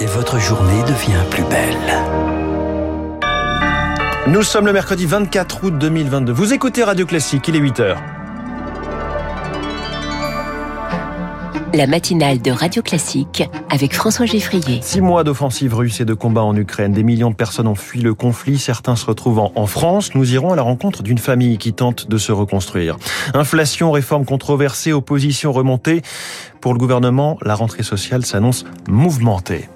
et votre journée devient plus belle. Nous sommes le mercredi 24 août 2022. Vous écoutez Radio Classique, il est 8 La matinale de Radio Classique avec François Geffrier. Six mois d'offensive russe et de combats en Ukraine. Des millions de personnes ont fui le conflit. Certains se retrouvent en France. Nous irons à la rencontre d'une famille qui tente de se reconstruire. Inflation, réforme controversée, opposition remontée. Pour le gouvernement, la rentrée sociale s'annonce mouvementée.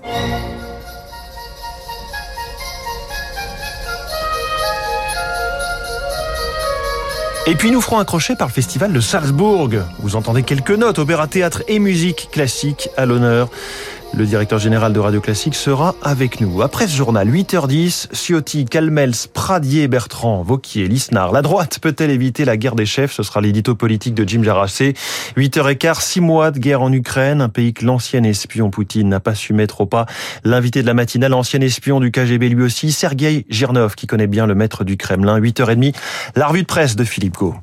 Et puis nous ferons un crochet par le festival de Salzbourg. Vous entendez quelques notes, opéra théâtre et musique classique à l'honneur. Le directeur général de Radio Classique sera avec nous. Après ce journal, 8h10, Ciotti, Calmels, Pradier, Bertrand, Vauquier, Lisnard. La droite peut-elle éviter la guerre des chefs Ce sera l'édito politique de Jim Jarassé. 8h15, 6 mois de guerre en Ukraine, un pays que l'ancien espion Poutine n'a pas su mettre au pas. L'invité de la matinale, l'ancien espion du KGB lui aussi, Sergei Girnov, qui connaît bien le maître du Kremlin. 8h30, la revue de presse de Philippe Gau.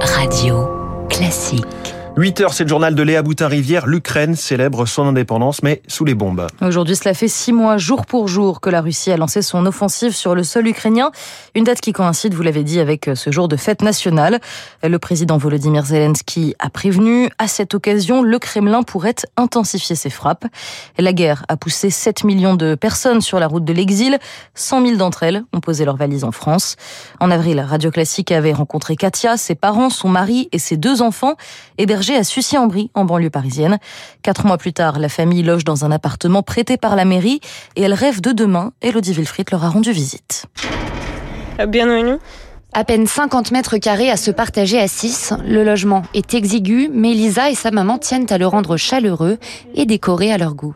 Radio Classique. 8 heures, c'est le journal de Léa Boutin-Rivière. L'Ukraine célèbre son indépendance, mais sous les bombes. Aujourd'hui, cela fait six mois, jour pour jour, que la Russie a lancé son offensive sur le sol ukrainien. Une date qui coïncide, vous l'avez dit, avec ce jour de fête nationale. Le président Volodymyr Zelensky a prévenu, à cette occasion, le Kremlin pourrait intensifier ses frappes. La guerre a poussé 7 millions de personnes sur la route de l'exil. 100 000 d'entre elles ont posé leurs valises en France. En avril, Radio Classique avait rencontré Katia, ses parents, son mari et ses deux enfants, à Sucy-en-Brie, en banlieue parisienne. Quatre mois plus tard, la famille loge dans un appartement prêté par la mairie et elle rêve de demain. Elodie Wilfried leur a rendu visite. Bienvenue. À peine 50 mètres carrés à se partager à 6, le logement est exigu, mais Lisa et sa maman tiennent à le rendre chaleureux et décoré à leur goût.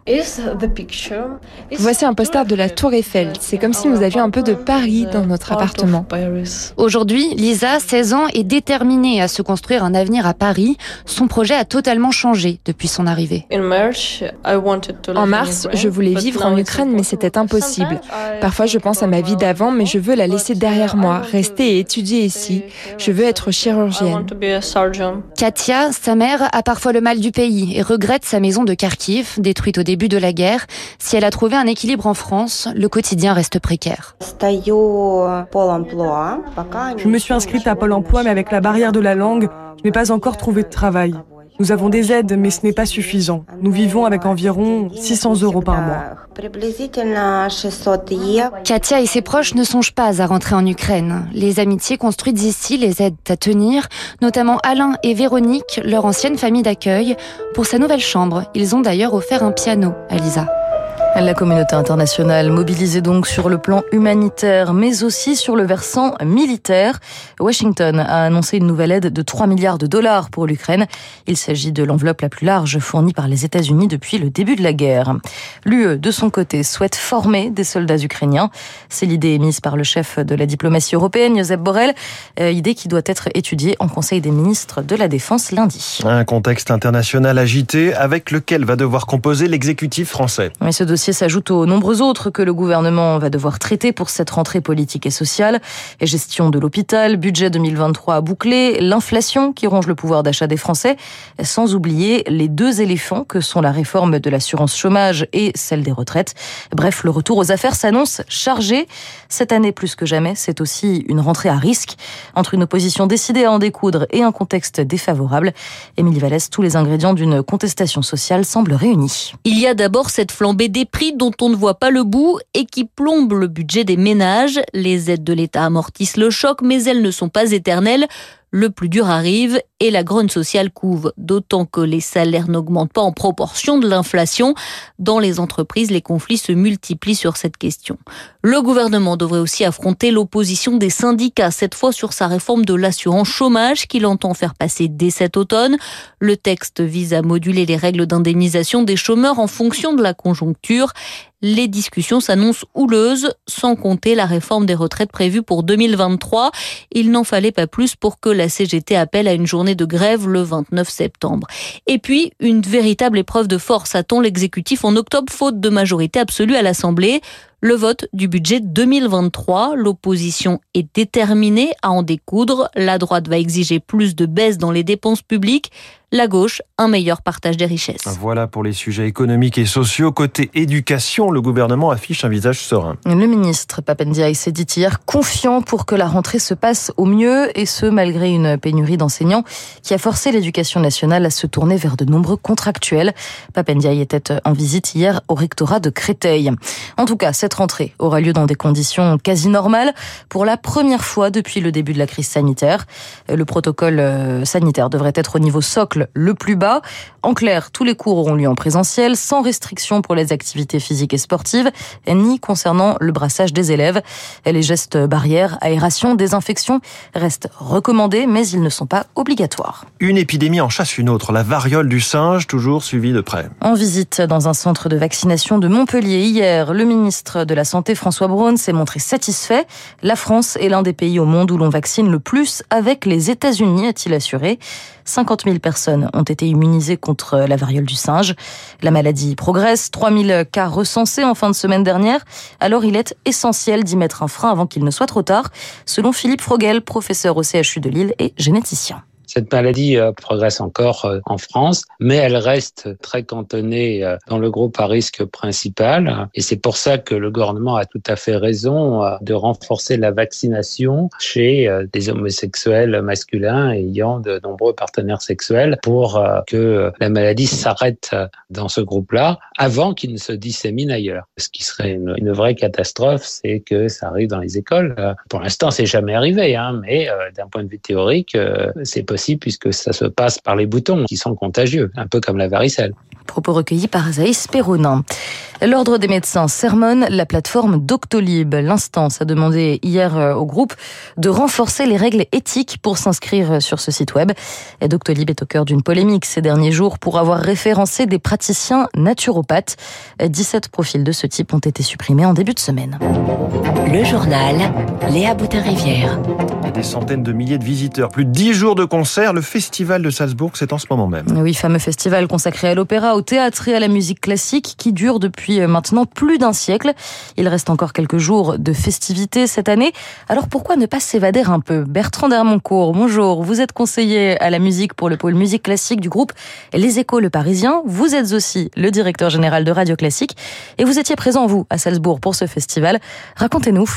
Voici un poster de la Tour Eiffel. C'est comme si nous avions un peu de Paris dans notre appartement. Aujourd'hui, Lisa, 16 ans, est déterminée à se construire un avenir à Paris. Son projet a totalement changé depuis son arrivée. En mars, je voulais vivre en Ukraine, mais c'était impossible. Parfois, je pense à ma vie d'avant, mais je veux la laisser derrière moi, rester et étudier ici. Je veux être chirurgienne. Katia, sa mère, a parfois le mal du pays et regrette sa maison de Kharkiv, détruite au début de la guerre. Si elle a trouvé un équilibre en France, le quotidien reste précaire. Je me suis inscrite à Pôle emploi, mais avec la barrière de la langue, je n'ai pas encore trouvé de travail. Nous avons des aides, mais ce n'est pas suffisant. Nous vivons avec environ 600 euros par mois. Katia et ses proches ne songent pas à rentrer en Ukraine. Les amitiés construites ici les aident à tenir, notamment Alain et Véronique, leur ancienne famille d'accueil. Pour sa nouvelle chambre, ils ont d'ailleurs offert un piano à Lisa. La communauté internationale mobilisée donc sur le plan humanitaire, mais aussi sur le versant militaire. Washington a annoncé une nouvelle aide de 3 milliards de dollars pour l'Ukraine. Il s'agit de l'enveloppe la plus large fournie par les États-Unis depuis le début de la guerre. L'UE, de son côté, souhaite former des soldats ukrainiens. C'est l'idée émise par le chef de la diplomatie européenne, Josep Borrell, euh, idée qui doit être étudiée en Conseil des ministres de la Défense lundi. Un contexte international agité avec lequel va devoir composer l'exécutif français. Mais ce dossier s'ajoute aux nombreux autres que le gouvernement va devoir traiter pour cette rentrée politique et sociale. Gestion de l'hôpital, budget 2023 à boucler, l'inflation qui ronge le pouvoir d'achat des Français, sans oublier les deux éléphants que sont la réforme de l'assurance chômage et celle des retraites. Bref, le retour aux affaires s'annonce chargé. Cette année, plus que jamais, c'est aussi une rentrée à risque. Entre une opposition décidée à en découdre et un contexte défavorable, Émilie Vallès, tous les ingrédients d'une contestation sociale semblent réunis. Il y a d'abord cette flambée des prix dont on ne voit pas le bout et qui plombe le budget des ménages. Les aides de l'État amortissent le choc, mais elles ne sont pas éternelles le plus dur arrive et la grogne sociale couve, d'autant que les salaires n'augmentent pas en proportion de l'inflation. Dans les entreprises, les conflits se multiplient sur cette question. Le gouvernement devrait aussi affronter l'opposition des syndicats, cette fois sur sa réforme de l'assurance chômage qu'il entend faire passer dès cet automne. Le texte vise à moduler les règles d'indemnisation des chômeurs en fonction de la conjoncture. Les discussions s'annoncent houleuses, sans compter la réforme des retraites prévue pour 2023. Il n'en fallait pas plus pour que la CGT appelle à une journée de grève le 29 septembre. Et puis, une véritable épreuve de force attend l'exécutif en octobre, faute de majorité absolue à l'Assemblée le vote du budget 2023. L'opposition est déterminée à en découdre. La droite va exiger plus de baisse dans les dépenses publiques. La gauche, un meilleur partage des richesses. Voilà pour les sujets économiques et sociaux. Côté éducation, le gouvernement affiche un visage serein. Le ministre Papendiaï s'est dit hier confiant pour que la rentrée se passe au mieux et ce malgré une pénurie d'enseignants qui a forcé l'éducation nationale à se tourner vers de nombreux contractuels. Papendiaï était en visite hier au rectorat de Créteil. En tout cas, cette rentrée aura lieu dans des conditions quasi normales pour la première fois depuis le début de la crise sanitaire. Le protocole euh, sanitaire devrait être au niveau socle le plus bas. En clair, tous les cours auront lieu en présentiel, sans restriction pour les activités physiques et sportives, ni concernant le brassage des élèves. Les gestes barrières, aération, désinfection restent recommandés, mais ils ne sont pas obligatoires. Une épidémie en chasse une autre, la variole du singe, toujours suivie de près. En visite dans un centre de vaccination de Montpellier hier, le ministre de la Santé François Braun s'est montré satisfait. La France est l'un des pays au monde où l'on vaccine le plus avec les États-Unis, a-t-il assuré. 50 000 personnes ont été immunisées contre la variole du singe. La maladie progresse, 3 000 cas recensés en fin de semaine dernière. Alors il est essentiel d'y mettre un frein avant qu'il ne soit trop tard, selon Philippe Frogel, professeur au CHU de Lille et généticien. Cette maladie euh, progresse encore euh, en France, mais elle reste très cantonnée euh, dans le groupe à risque principal. Et c'est pour ça que le gouvernement a tout à fait raison de renforcer la vaccination chez des homosexuels masculins ayant de nombreux partenaires sexuels pour que la maladie s'arrête dans ce groupe-là avant qu'il ne se dissémine ailleurs. Ce qui serait une, vraie catastrophe, c'est que ça arrive dans les écoles. Pour l'instant, c'est jamais arrivé, hein, mais d'un point de vue théorique, c'est possible puisque ça se passe par les boutons qui sont contagieux, un peu comme la varicelle. Propos recueillis par Azaïs Perronin. L'Ordre des médecins sermonne la plateforme Doctolib. L'instance a demandé hier euh, au groupe de renforcer les règles éthiques pour s'inscrire sur ce site web. Et Doctolib est au cœur d'une polémique ces derniers jours pour avoir référencé des praticiens naturopathes. 17 profils de ce type ont été supprimés en début de semaine. Le journal Léa Boutin-Rivière. Des centaines de milliers de visiteurs, plus de 10 jours de concert. Le festival de Salzbourg, c'est en ce moment même. Oui, fameux festival consacré à l'opéra, au théâtre et à la musique classique qui dure depuis maintenant plus d'un siècle. Il reste encore quelques jours de festivités cette année. Alors pourquoi ne pas s'évader un peu? Bertrand Dermoncourt, bonjour. Vous êtes conseiller à la musique pour le pôle musique classique du groupe Les Échos Le Parisien. Vous êtes aussi le directeur général de Radio Classique et vous étiez présent, vous, à Salzbourg pour ce festival. Racontez-nous.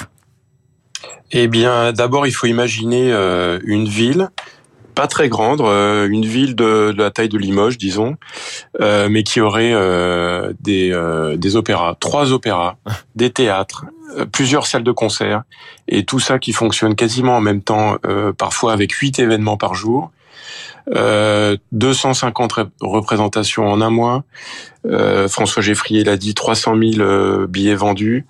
Eh bien, d'abord, il faut imaginer euh, une ville pas très grande, euh, une ville de, la taille de Limoges, disons, euh, mais qui aurait des, des opéras, trois opéras, des théâtres, plusieurs salles de concert, et tout ça qui fonctionne quasiment en même temps, parfois avec huit événements par jour. 250 représentations en un mois. François Geffrier l'a dit, 300 000 billets vendus.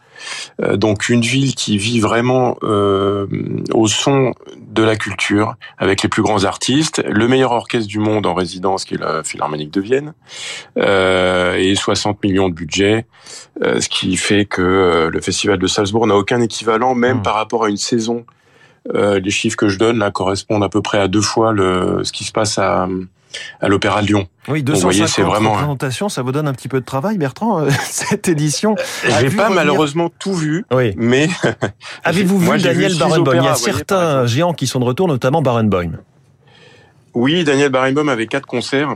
Euh, donc une ville qui vit vraiment euh, au son de la culture, avec les plus grands artistes, le meilleur orchestre du monde en résidence, qui est la Philharmonique de Vienne, euh, et 60 millions de budget, ce qui fait que le Festival de Salzbourg n'a aucun équivalent, même hmm. par rapport à une saison. les chiffres que je donne là correspondent à peu près à deux fois le, ce qui se passe à, à l'Opéra de Lyon. Oui, 250 c'est vraiment représentations, ça vous donne un petit peu de travail, Bertrand, euh, cette édition. J'ai pas malheureusement tout vu, oui. mais avez-vous vu Daniel Barenboim? Il y a certains géants qui sont de retour, notamment Barenboim. Oui, Daniel Barenboim avait quatre concerts.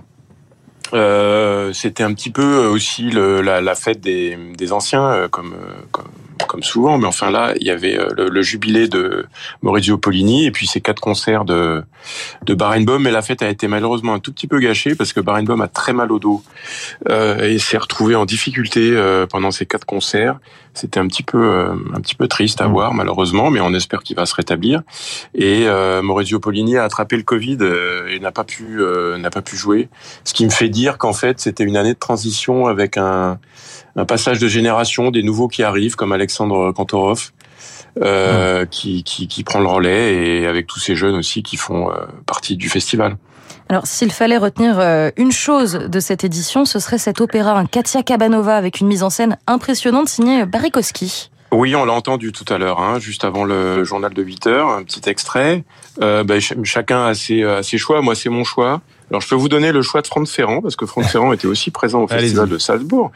Euh, C'était un petit peu aussi le, la, la, fête des, des anciens, euh, comme, euh, comme comme souvent, mais enfin là, il y avait euh, le, jubilé de Maurizio Pollini et puis ces quatre concerts de de Barenboim. Mais la fête a été malheureusement un tout petit peu gâchée parce que Barenboim a très mal au dos euh, et s'est retrouvé en difficulté euh, pendant ces quatre concerts. C'était un petit peu euh, un petit peu triste à mm. voir malheureusement, mais on espère qu'il va se rétablir. Et Maurizio Pollini a attrapé le Covid et n'a pas pu n'a pas pu jouer, ce qui me fait dire qu'en fait c'était une année de transition avec un un passage de génération, des nouveaux qui arrivent, comme Alexandre Kantorov, euh, qui, qui, qui, prend le relais, et avec tous ces jeunes aussi qui font euh, partie du festival. Alors, s'il fallait retenir euh, une chose de cette édition, ce serait cet opéra, un Katia Kabanova, avec une mise en scène impressionnante signée Barikowski. Oui, on l'a entendu tout à l'heure, hein, juste avant le journal de 8 heures, un petit extrait. Euh, ben, chacun a ses, a ses choix. Moi, c'est mon choix. Alors, je peux vous donner le choix de Franck Ferrand, parce que Franck Ferrand était aussi présent au Festival de Salzbourg.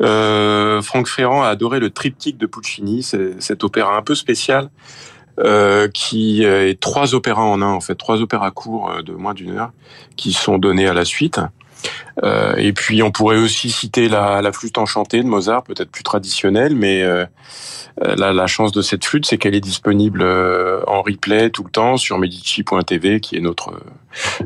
Euh, Franck Ferrand a adoré le triptyque de Puccini, cet opéra un peu spécial, euh, qui est trois opéras en un en fait, trois opéras courts de moins d'une heure qui sont donnés à la suite. Euh, et puis on pourrait aussi citer la, la flûte enchantée de Mozart, peut-être plus traditionnelle, mais euh, la, la, chance de cette flûte, c'est qu'elle est disponible en replay tout le temps sur Medici.tv, qui est notre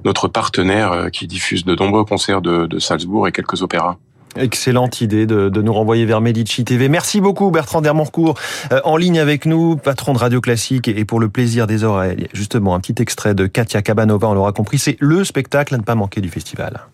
notre partenaire qui diffuse de nombreux concerts de, de Salzbourg et quelques opéras. Excellente idée de, nous renvoyer vers Medici TV. Merci beaucoup Bertrand Dermoncourt, euh, en ligne avec nous, patron de Radio Classique et pour le plaisir des oreilles. Justement, un petit extrait de Katia Kabanova, on l'aura compris, c'est le spectacle à ne pas manquer du festival.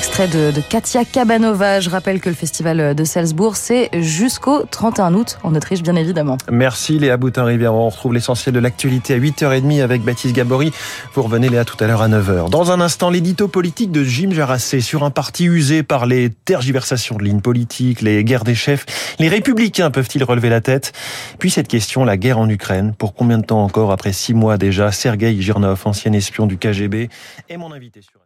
Extrait de, Katia Kabanova. Je rappelle que le festival de Salzbourg, c'est jusqu'au 31 août en Autriche, bien évidemment. Merci Léa Boutin-Rivière. On retrouve l'essentiel de l'actualité à 8h30 avec Baptiste Gabory. Vous revenez Léa tout à l'heure à 9h. Dans un instant, l'édito politique de Jim Jarassé sur un parti usé par les tergiversations de lignes politiques, les guerres des chefs. Les républicains peuvent-ils relever la tête? Puis cette question, la guerre en Ukraine. Pour combien de temps encore après six mois déjà? Sergei Girnov, ancien espion du KGB, est mon invité sur